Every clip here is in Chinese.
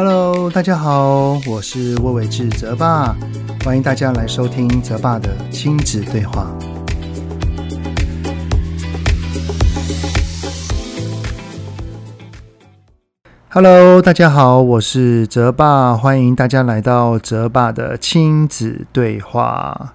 Hello，大家好，我是魏玮志泽爸，欢迎大家来收听泽爸的亲子对话。Hello，大家好，我是泽爸，欢迎大家来到泽爸的亲子对话。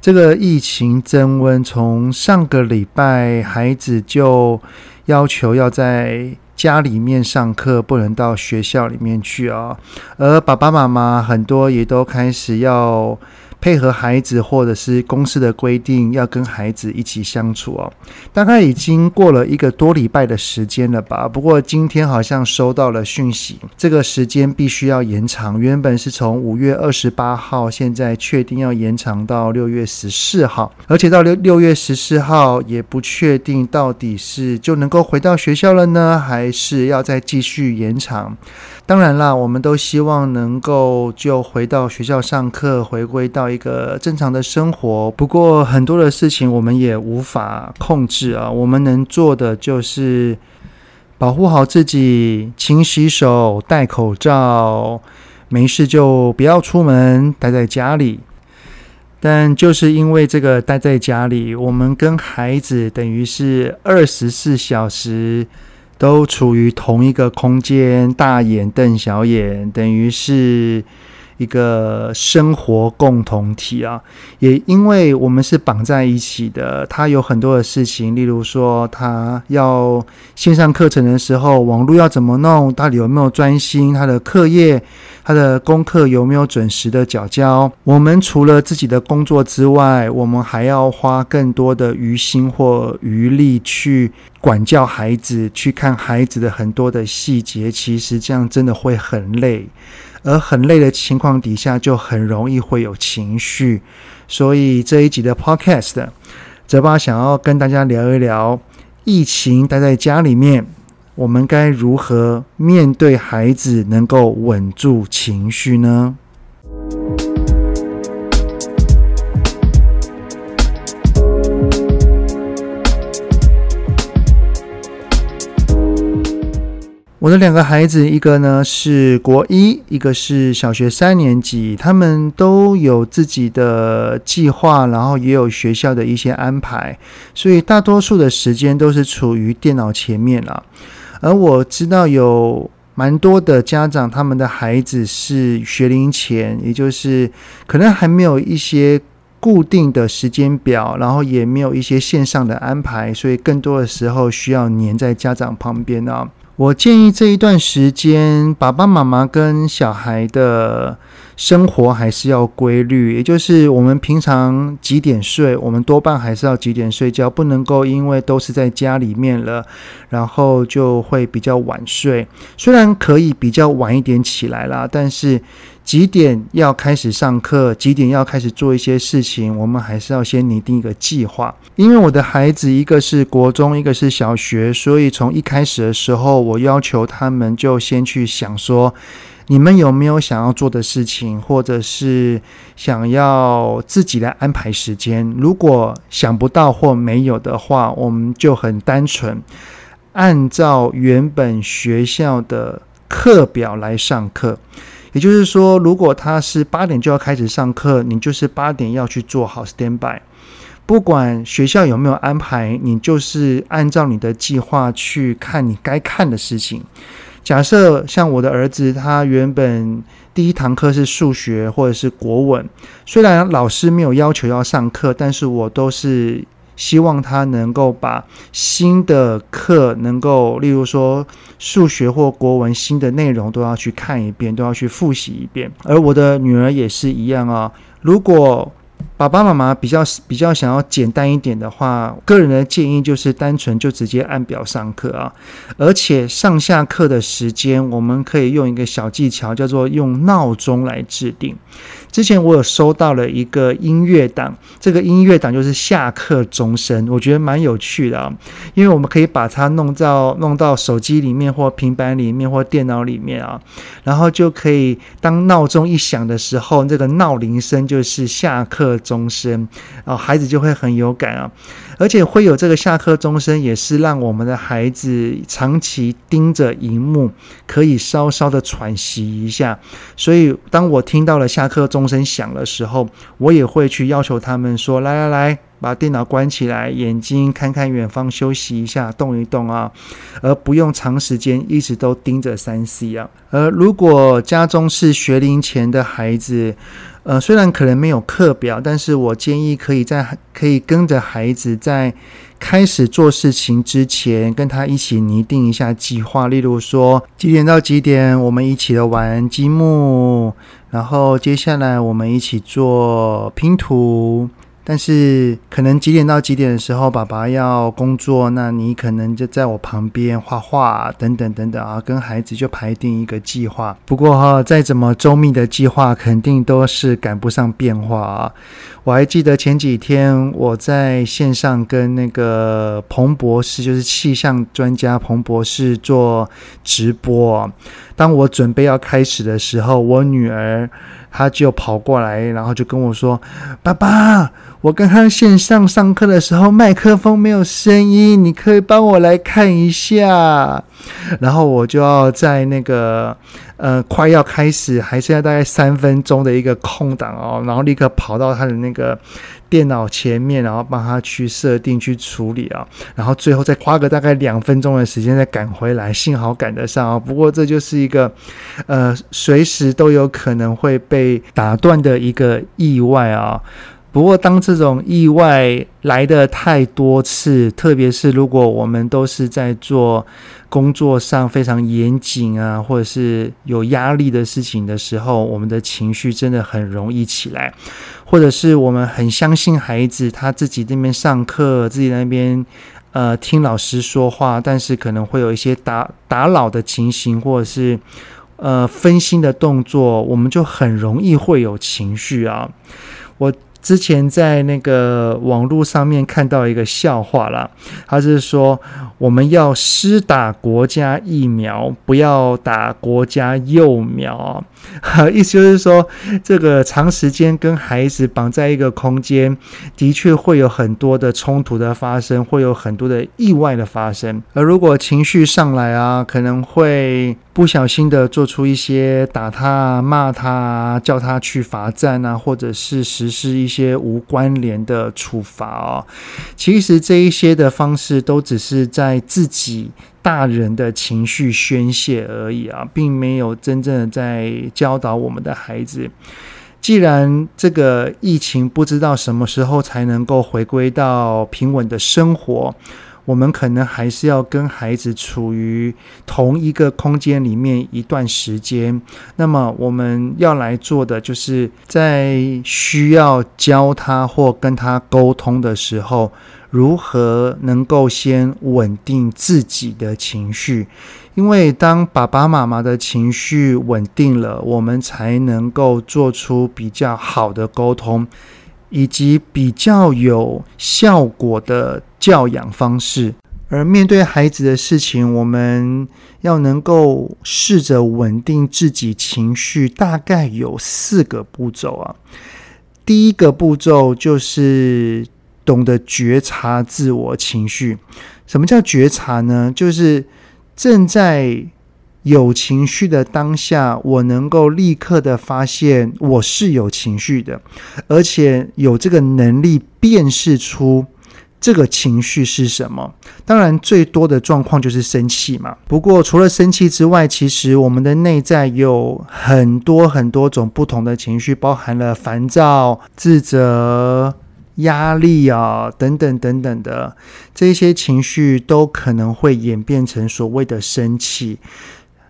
这个疫情增温，从上个礼拜孩子就要求要在家里面上课，不能到学校里面去啊，而爸爸妈妈很多也都开始要。配合孩子，或者是公司的规定，要跟孩子一起相处哦。大概已经过了一个多礼拜的时间了吧。不过今天好像收到了讯息，这个时间必须要延长。原本是从五月二十八号，现在确定要延长到六月十四号，而且到六六月十四号也不确定到底是就能够回到学校了呢，还是要再继续延长。当然啦，我们都希望能够就回到学校上课，回归到一个正常的生活。不过很多的事情我们也无法控制啊，我们能做的就是保护好自己，勤洗手，戴口罩，没事就不要出门，待在家里。但就是因为这个待在家里，我们跟孩子等于是二十四小时。都处于同一个空间，大眼瞪小眼，等于是一个生活共同体啊。也因为我们是绑在一起的，他有很多的事情，例如说他要线上课程的时候，网络要怎么弄，到底有没有专心，他的课业。他的功课有没有准时的缴交？我们除了自己的工作之外，我们还要花更多的余心或余力去管教孩子，去看孩子的很多的细节。其实这样真的会很累，而很累的情况底下，就很容易会有情绪。所以这一集的 Podcast，泽巴想要跟大家聊一聊疫情待在家里面。我们该如何面对孩子，能够稳住情绪呢？我的两个孩子，一个呢是国一，一个是小学三年级，他们都有自己的计划，然后也有学校的一些安排，所以大多数的时间都是处于电脑前面了。而我知道有蛮多的家长，他们的孩子是学龄前，也就是可能还没有一些固定的时间表，然后也没有一些线上的安排，所以更多的时候需要黏在家长旁边啊。我建议这一段时间，爸爸妈妈跟小孩的生活还是要规律，也就是我们平常几点睡，我们多半还是要几点睡觉，不能够因为都是在家里面了，然后就会比较晚睡。虽然可以比较晚一点起来啦，但是几点要开始上课，几点要开始做一些事情，我们还是要先拟定一个计划。因为我的孩子一个是国中，一个是小学，所以从一开始的时候，我要求他们就先去想说。你们有没有想要做的事情，或者是想要自己来安排时间？如果想不到或没有的话，我们就很单纯，按照原本学校的课表来上课。也就是说，如果他是八点就要开始上课，你就是八点要去做好 stand by。不管学校有没有安排，你就是按照你的计划去看你该看的事情。假设像我的儿子，他原本第一堂课是数学或者是国文，虽然老师没有要求要上课，但是我都是希望他能够把新的课能够，例如说数学或国文新的内容都要去看一遍，都要去复习一遍。而我的女儿也是一样啊，如果爸爸妈妈比较比较想要简单一点的话，个人的建议就是单纯就直接按表上课啊，而且上下课的时间我们可以用一个小技巧，叫做用闹钟来制定。之前我有收到了一个音乐档，这个音乐档就是下课钟声，我觉得蛮有趣的啊，因为我们可以把它弄到弄到手机里面或平板里面或电脑里面啊，然后就可以当闹钟一响的时候，这个闹铃声就是下课。钟声，哦，孩子就会很有感啊。而且会有这个下课钟声，也是让我们的孩子长期盯着荧幕，可以稍稍的喘息一下。所以，当我听到了下课钟声响的时候，我也会去要求他们说：“来来来，把电脑关起来，眼睛看看远方，休息一下，动一动啊，而不用长时间一直都盯着三 C 啊。”而如果家中是学龄前的孩子，呃，虽然可能没有课表，但是我建议可以在可以跟着孩子在开始做事情之前，跟他一起拟定一下计划。例如说，几点到几点我们一起的玩积木，然后接下来我们一起做拼图。但是可能几点到几点的时候，爸爸要工作，那你可能就在我旁边画画等等等等啊，跟孩子就排定一个计划。不过哈，再怎么周密的计划，肯定都是赶不上变化啊。我还记得前几天我在线上跟那个彭博士，就是气象专家彭博士做直播。当我准备要开始的时候，我女儿。她就跑过来，然后就跟我说：“爸爸，我刚刚线上上课的时候，麦克风没有声音，你可以帮我来看一下。”然后我就要在那个呃快要开始，还剩下大概三分钟的一个空档哦，然后立刻跑到他的那个。电脑前面，然后帮他去设定、去处理啊，然后最后再花个大概两分钟的时间再赶回来，幸好赶得上啊。不过这就是一个，呃，随时都有可能会被打断的一个意外啊。不过，当这种意外来的太多次，特别是如果我们都是在做工作上非常严谨啊，或者是有压力的事情的时候，我们的情绪真的很容易起来。或者是我们很相信孩子，他自己这边上课，自己那边呃听老师说话，但是可能会有一些打打扰的情形，或者是呃分心的动作，我们就很容易会有情绪啊。我。之前在那个网络上面看到一个笑话啦，他是说我们要施打国家疫苗，不要打国家幼苗。意思就是说，这个长时间跟孩子绑在一个空间，的确会有很多的冲突的发生，会有很多的意外的发生。而如果情绪上来啊，可能会。不小心的做出一些打他、骂他、叫他去罚站啊，或者是实施一些些无关联的处罚哦。其实这一些的方式都只是在自己大人的情绪宣泄而已啊，并没有真正的在教导我们的孩子。既然这个疫情不知道什么时候才能够回归到平稳的生活。我们可能还是要跟孩子处于同一个空间里面一段时间。那么我们要来做的，就是在需要教他或跟他沟通的时候，如何能够先稳定自己的情绪。因为当爸爸妈妈的情绪稳定了，我们才能够做出比较好的沟通。以及比较有效果的教养方式，而面对孩子的事情，我们要能够试着稳定自己情绪，大概有四个步骤啊。第一个步骤就是懂得觉察自我情绪。什么叫觉察呢？就是正在有情绪的当下，我能够立刻的发现我是有情绪的，而且有这个能力辨识出这个情绪是什么。当然，最多的状况就是生气嘛。不过，除了生气之外，其实我们的内在有很多很多种不同的情绪，包含了烦躁、自责、压力啊等等等等的这些情绪，都可能会演变成所谓的生气。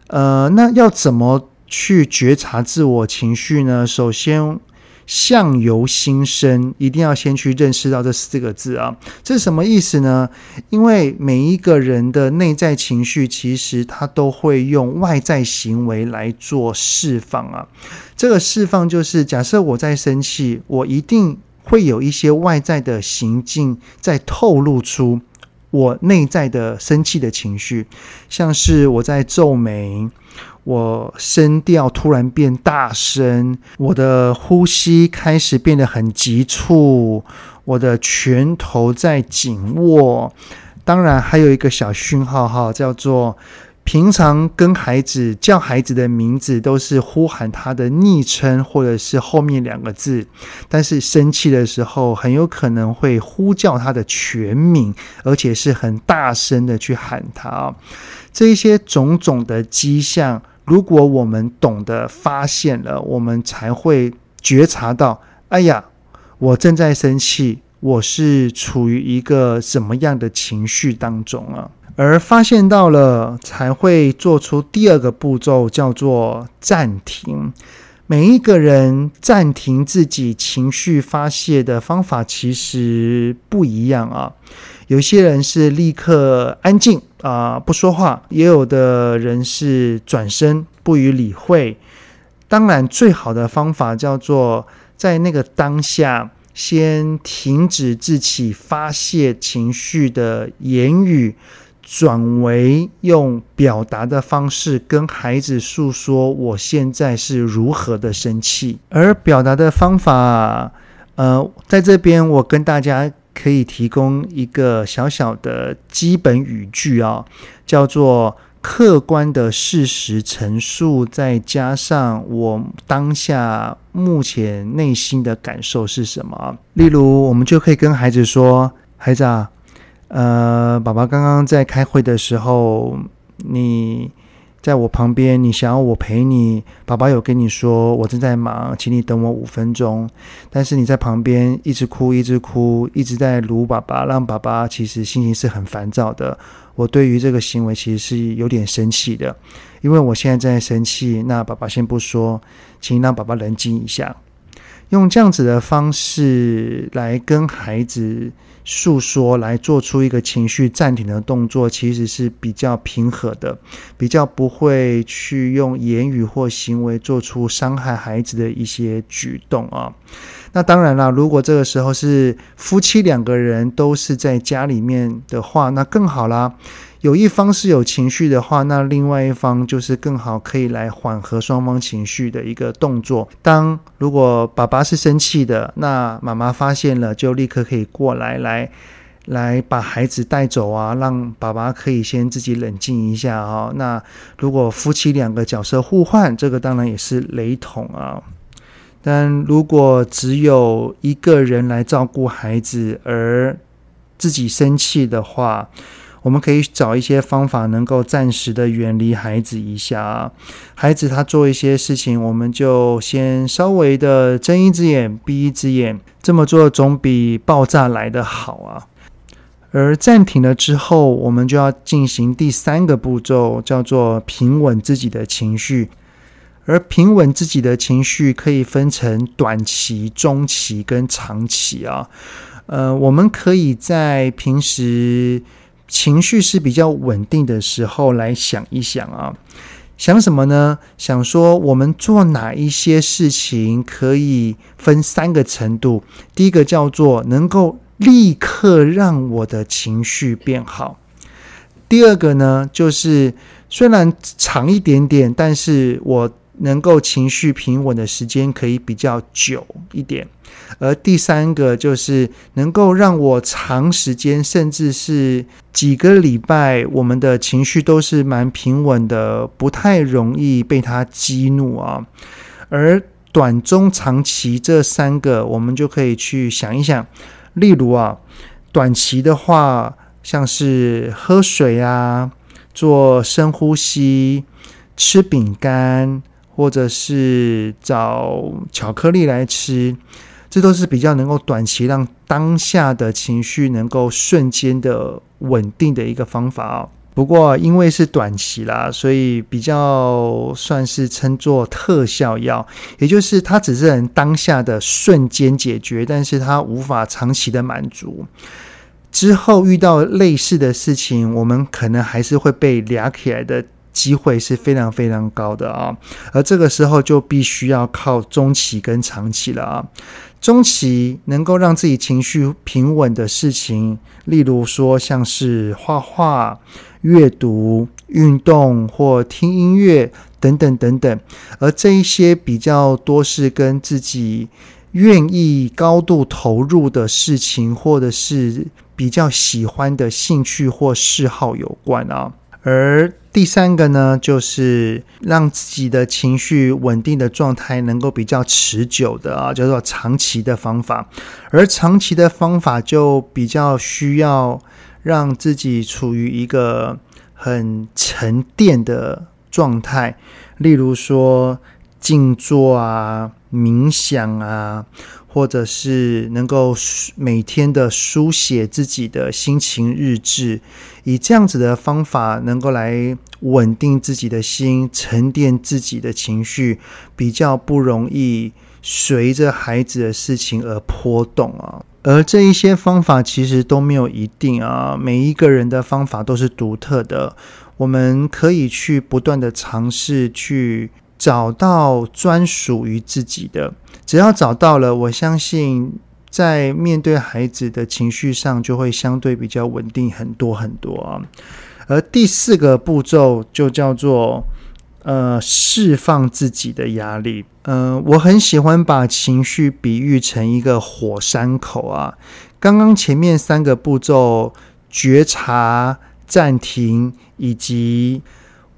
呃，那要怎么去觉察自我情绪呢？首先，相由心生，一定要先去认识到这四个字啊。这是什么意思呢？因为每一个人的内在情绪，其实他都会用外在行为来做释放啊。这个释放就是，假设我在生气，我一定会有一些外在的行径在透露出。我内在的生气的情绪，像是我在皱眉，我声调突然变大声，我的呼吸开始变得很急促，我的拳头在紧握。当然，还有一个小讯号哈，叫做平常跟孩子叫孩子的名字都是呼喊他的昵称或者是后面两个字，但是生气的时候很有可能会呼叫他的全名，而且是很大声的去喊他。这一些种种的迹象。如果我们懂得发现了，我们才会觉察到，哎呀，我正在生气，我是处于一个什么样的情绪当中啊？而发现到了，才会做出第二个步骤，叫做暂停。每一个人暂停自己情绪发泄的方法其实不一样啊。有些人是立刻安静啊、不说话；也有的人是转身不予理会。当然，最好的方法叫做在那个当下先停止自己发泄情绪的言语，转为用表达的方式跟孩子诉说我现在是如何的生气。而表达的方法，呃，在这边我跟大家。可以提供一个小小的基本语句啊，叫做客观的事实陈述，再加上我当下目前内心的感受是什么。例如，我们就可以跟孩子说：“孩子啊，呃，爸爸刚刚在开会的时候，你。”在我旁边，你想要我陪你，爸爸有跟你说我正在忙，请你等我五分钟。但是你在旁边一直哭，一直哭，一直在撸爸爸，让爸爸其实心情是很烦躁的。我对于这个行为其实是有点生气的，因为我现在正在生气。那爸爸先不说，请让爸爸冷静一下，用这样子的方式来跟孩子。诉说来做出一个情绪暂停的动作，其实是比较平和的，比较不会去用言语或行为做出伤害孩子的一些举动啊。那当然了，如果这个时候是夫妻两个人都是在家里面的话，那更好啦。有一方是有情绪的话，那另外一方就是更好可以来缓和双方情绪的一个动作。当如果爸爸是生气的，那妈妈发现了就立刻可以过来，来来把孩子带走啊，让爸爸可以先自己冷静一下啊。那如果夫妻两个角色互换，这个当然也是雷同啊。但如果只有一个人来照顾孩子，而自己生气的话，我们可以找一些方法，能够暂时的远离孩子一下。孩子他做一些事情，我们就先稍微的睁一只眼闭一只眼，这么做总比爆炸来得好啊。而暂停了之后，我们就要进行第三个步骤，叫做平稳自己的情绪。而平稳自己的情绪可以分成短期、中期跟长期啊。呃，我们可以在平时。情绪是比较稳定的时候，来想一想啊，想什么呢？想说我们做哪一些事情可以分三个程度。第一个叫做能够立刻让我的情绪变好。第二个呢，就是虽然长一点点，但是我。能够情绪平稳的时间可以比较久一点，而第三个就是能够让我长时间，甚至是几个礼拜，我们的情绪都是蛮平稳的，不太容易被他激怒啊。而短中长期这三个，我们就可以去想一想。例如啊，短期的话，像是喝水啊，做深呼吸，吃饼干。或者是找巧克力来吃，这都是比较能够短期让当下的情绪能够瞬间的稳定的一个方法哦。不过因为是短期啦，所以比较算是称作特效药，也就是它只是能当下的瞬间解决，但是它无法长期的满足。之后遇到类似的事情，我们可能还是会被抓起来的。机会是非常非常高的啊，而这个时候就必须要靠中期跟长期了啊。中期能够让自己情绪平稳的事情，例如说像是画画、阅读、运动或听音乐等等等等，而这一些比较多是跟自己愿意高度投入的事情，或者是比较喜欢的兴趣或嗜好有关啊。而第三个呢，就是让自己的情绪稳定的状态能够比较持久的啊，叫做长期的方法。而长期的方法就比较需要让自己处于一个很沉淀的状态，例如说静坐啊。冥想啊，或者是能够每天的书写自己的心情日志，以这样子的方法，能够来稳定自己的心，沉淀自己的情绪，比较不容易随着孩子的事情而波动啊。而这一些方法其实都没有一定啊，每一个人的方法都是独特的，我们可以去不断的尝试去。找到专属于自己的，只要找到了，我相信在面对孩子的情绪上，就会相对比较稳定很多很多啊。而第四个步骤就叫做呃释放自己的压力。嗯、我很喜欢把情绪比喻成一个火山口啊。刚刚前面三个步骤：觉察、暂停以及。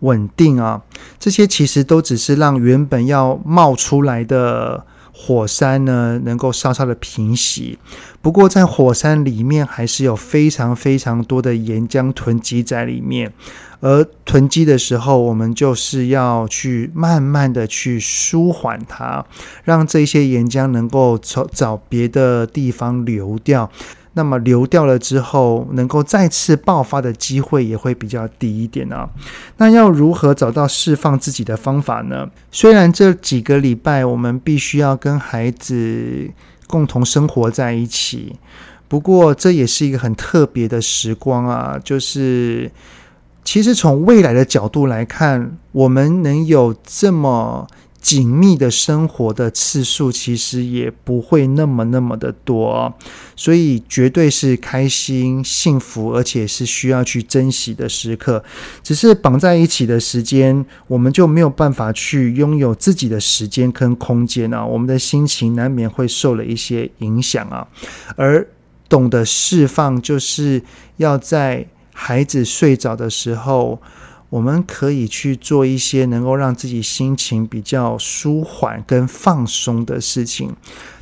稳定啊，这些其实都只是让原本要冒出来的火山呢，能够稍稍的平息。不过，在火山里面还是有非常非常多的岩浆囤积在里面，而囤积的时候，我们就是要去慢慢的去舒缓它，让这些岩浆能够从找别的地方流掉。那么流掉了之后，能够再次爆发的机会也会比较低一点啊。那要如何找到释放自己的方法呢？虽然这几个礼拜我们必须要跟孩子共同生活在一起，不过这也是一个很特别的时光啊。就是其实从未来的角度来看，我们能有这么。紧密的生活的次数其实也不会那么那么的多，所以绝对是开心、幸福，而且是需要去珍惜的时刻。只是绑在一起的时间，我们就没有办法去拥有自己的时间跟空间啊，我们的心情难免会受了一些影响啊。而懂得释放，就是要在孩子睡着的时候。我们可以去做一些能够让自己心情比较舒缓跟放松的事情。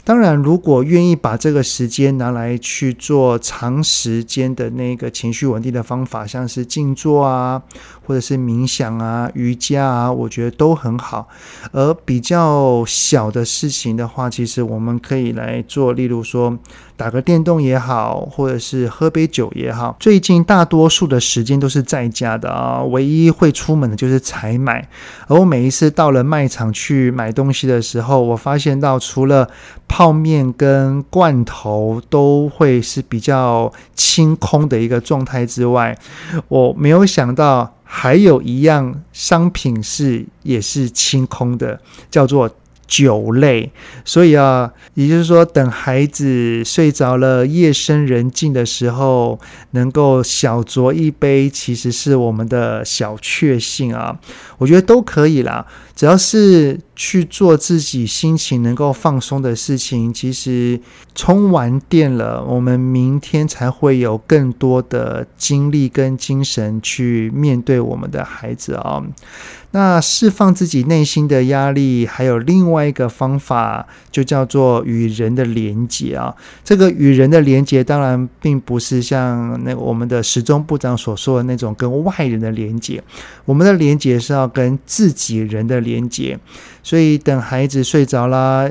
当然，如果愿意把这个时间拿来去做长时间的那个情绪稳定的方法，像是静坐啊，或者是冥想啊、瑜伽啊，我觉得都很好。而比较小的事情的话，其实我们可以来做，例如说打个电动也好，或者是喝杯酒也好。最近大多数的时间都是在家的啊，唯一会出门的就是采买。而我每一次到了卖场去买东西的时候，我发现到除了泡面跟罐头都会是比较清空的一个状态之外，我没有想到还有一样商品是也是清空的，叫做酒类。所以啊，也就是说，等孩子睡着了，夜深人静的时候，能够小酌一杯，其实是我们的小确幸啊。我觉得都可以啦。只要是去做自己心情能够放松的事情，其实充完电了，我们明天才会有更多的精力跟精神去面对我们的孩子啊。那释放自己内心的压力，还有另外一个方法，就叫做与人的连结啊。这个与人的连结，当然并不是像那我们的时钟部长所说的那种跟外人的连结，我们的连结是要跟自己人的连结。所以等孩子睡着了，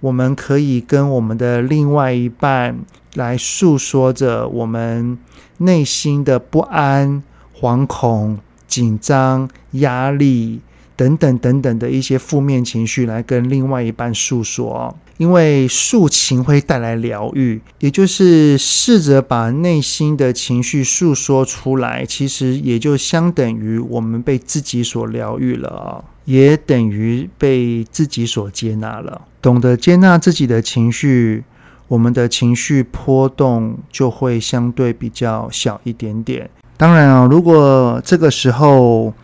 我们可以跟我们的另外一半来诉说着我们内心的不安、惶恐。紧张、压力等等等等的一些负面情绪，来跟另外一半诉说。因为诉情会带来疗愈，也就是试着把内心的情绪诉说出来，其实也就相等于我们被自己所疗愈了啊，也等于被自己所接纳了。懂得接纳自己的情绪，我们的情绪波动就会相对比较小一点点。当然啊，如果这个时候，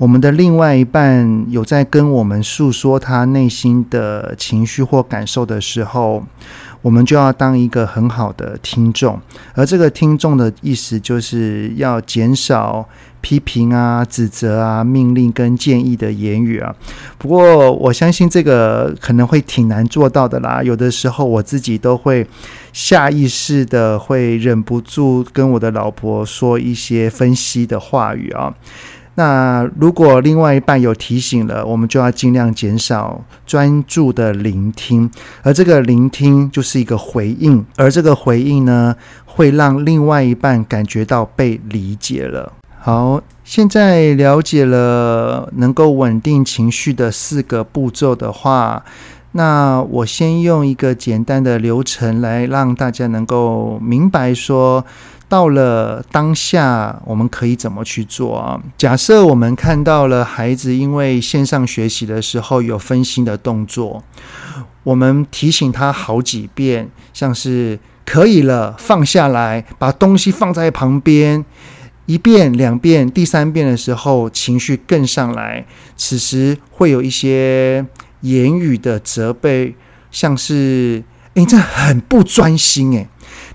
我们的另外一半有在跟我们诉说他内心的情绪或感受的时候，我们就要当一个很好的听众。而这个听众的意思，就是要减少批评啊、指责啊、命令跟建议的言语啊。不过，我相信这个可能会挺难做到的啦。有的时候，我自己都会下意识的会忍不住跟我的老婆说一些分析的话语啊。那如果另外一半有提醒了，我们就要尽量减少专注的聆听，而这个聆听就是一个回应，而这个回应呢，会让另外一半感觉到被理解了。好，现在了解了能够稳定情绪的四个步骤的话，那我先用一个简单的流程来让大家能够明白说。到了当下，我们可以怎么去做啊？假设我们看到了孩子因为线上学习的时候有分心的动作，我们提醒他好几遍，像是可以了，放下来，把东西放在旁边，一遍、两遍、第三遍的时候，情绪更上来，此时会有一些言语的责备，像是“诶，这很不专心”诶。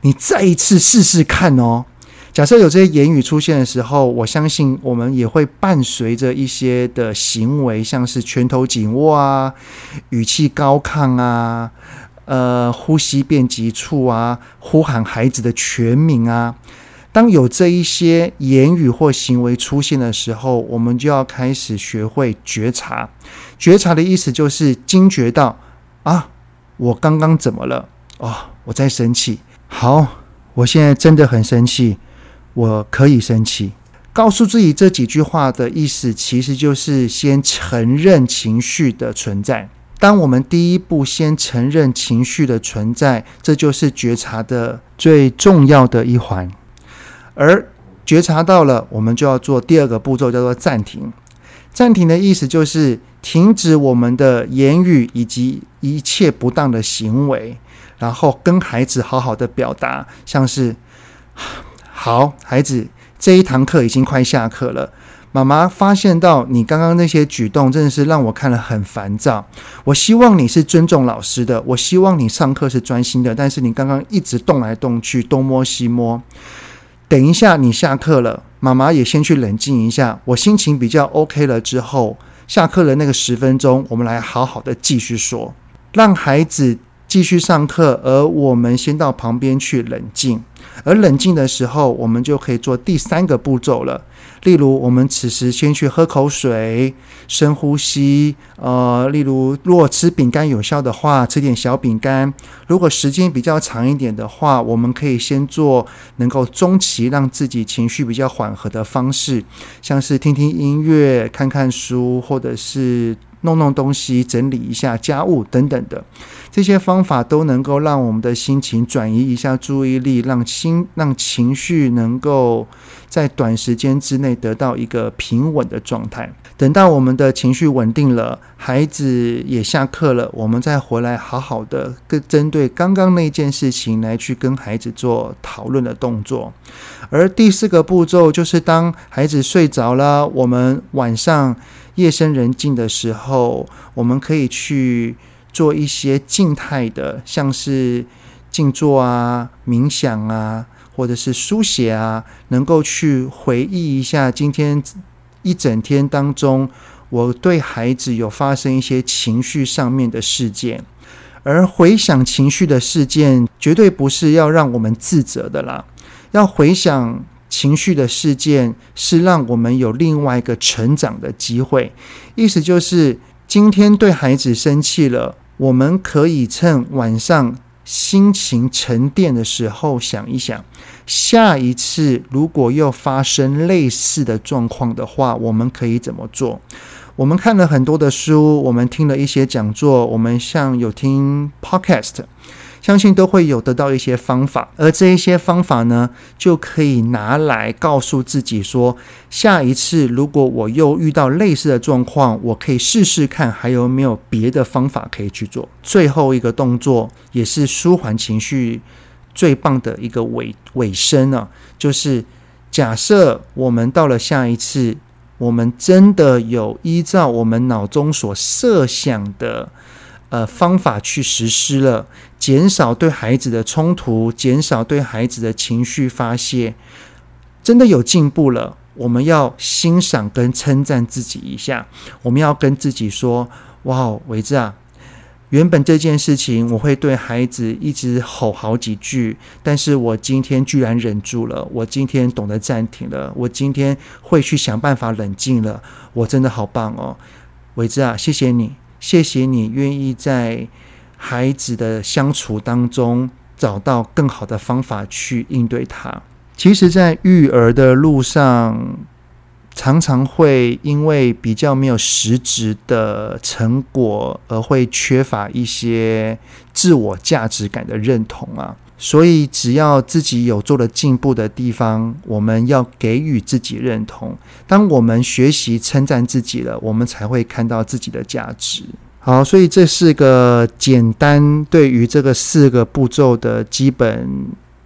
你再一次试试看哦。假设有这些言语出现的时候，我相信我们也会伴随着一些的行为，像是拳头紧握啊、语气高亢啊、呃、呼吸变急促啊、呼喊孩子的全名啊。当有这一些言语或行为出现的时候，我们就要开始学会觉察。觉察的意思就是惊觉到啊，我刚刚怎么了？哦，我在生气。好，我现在真的很生气，我可以生气。告诉自己这几句话的意思，其实就是先承认情绪的存在。当我们第一步先承认情绪的存在，这就是觉察的最重要的一环。而觉察到了，我们就要做第二个步骤，叫做暂停。暂停的意思就是停止我们的言语以及一切不当的行为。然后跟孩子好好的表达，像是好，孩子，这一堂课已经快下课了。妈妈发现到你刚刚那些举动，真的是让我看了很烦躁。我希望你是尊重老师的，我希望你上课是专心的。但是你刚刚一直动来动去，东摸西摸。等一下你下课了，妈妈也先去冷静一下。我心情比较 OK 了之后，下课的那个十分钟，我们来好好的继续说，让孩子。继续上课，而我们先到旁边去冷静。而冷静的时候，我们就可以做第三个步骤了。例如，我们此时先去喝口水，深呼吸。呃，例如，如果吃饼干有效的话，吃点小饼干。如果时间比较长一点的话，我们可以先做能够中期让自己情绪比较缓和的方式，像是听听音乐、看看书，或者是。弄弄东西，整理一下家务等等的，这些方法都能够让我们的心情转移一下注意力，让心让情绪能够在短时间之内得到一个平稳的状态。等到我们的情绪稳定了，孩子也下课了，我们再回来好好的跟针对刚刚那件事情来去跟孩子做讨论的动作。而第四个步骤就是当孩子睡着了，我们晚上。夜深人静的时候，我们可以去做一些静态的，像是静坐啊、冥想啊，或者是书写啊，能够去回忆一下今天一整天当中，我对孩子有发生一些情绪上面的事件，而回想情绪的事件，绝对不是要让我们自责的啦，要回想。情绪的事件是让我们有另外一个成长的机会，意思就是今天对孩子生气了，我们可以趁晚上心情沉淀的时候想一想，下一次如果又发生类似的状况的话，我们可以怎么做？我们看了很多的书，我们听了一些讲座，我们像有听 Podcast，相信都会有得到一些方法，而这一些方法呢，就可以拿来告诉自己说，下一次如果我又遇到类似的状况，我可以试试看还有没有别的方法可以去做。最后一个动作也是舒缓情绪最棒的一个尾尾声呢，就是假设我们到了下一次。我们真的有依照我们脑中所设想的呃方法去实施了，减少对孩子的冲突，减少对孩子的情绪发泄，真的有进步了。我们要欣赏跟称赞自己一下，我们要跟自己说：“哇，伟志啊！”原本这件事情我会对孩子一直吼好几句，但是我今天居然忍住了，我今天懂得暂停了，我今天会去想办法冷静了，我真的好棒哦，伟志啊，谢谢你，谢谢你愿意在孩子的相处当中找到更好的方法去应对他。其实，在育儿的路上。常常会因为比较没有实质的成果，而会缺乏一些自我价值感的认同啊。所以，只要自己有做了进步的地方，我们要给予自己认同。当我们学习称赞自己了，我们才会看到自己的价值。好，所以这是个简单对于这个四个步骤的基本。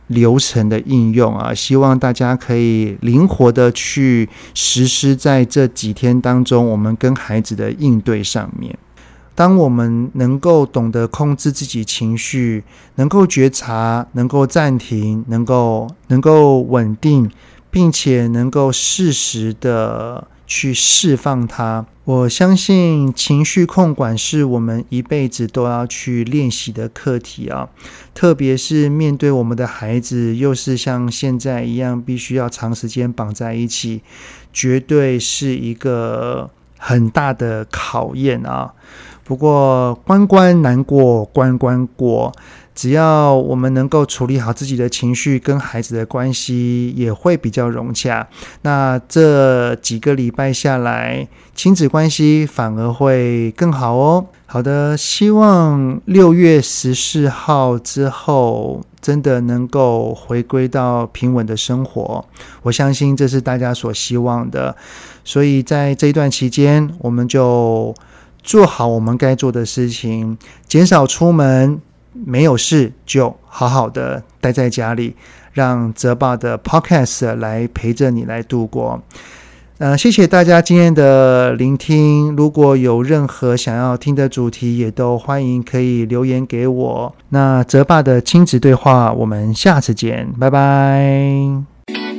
流程的应用啊，希望大家可以灵活的去实施在这几天当中，我们跟孩子的应对上面。当我们能够懂得控制自己情绪，能够觉察，能够暂停，能够能够稳定，并且能够适时的。去释放它。我相信情绪控管是我们一辈子都要去练习的课题啊，特别是面对我们的孩子，又是像现在一样必须要长时间绑在一起，绝对是一个很大的考验啊。不过关关难过关关过。只要我们能够处理好自己的情绪，跟孩子的关系也会比较融洽。那这几个礼拜下来，亲子关系反而会更好哦。好的，希望六月十四号之后真的能够回归到平稳的生活。我相信这是大家所希望的。所以在这一段期间，我们就做好我们该做的事情，减少出门。没有事就好好的待在家里，让泽爸的 Podcast 来陪着你来度过。呃，谢谢大家今天的聆听。如果有任何想要听的主题，也都欢迎可以留言给我。那泽爸的亲子对话，我们下次见，拜拜。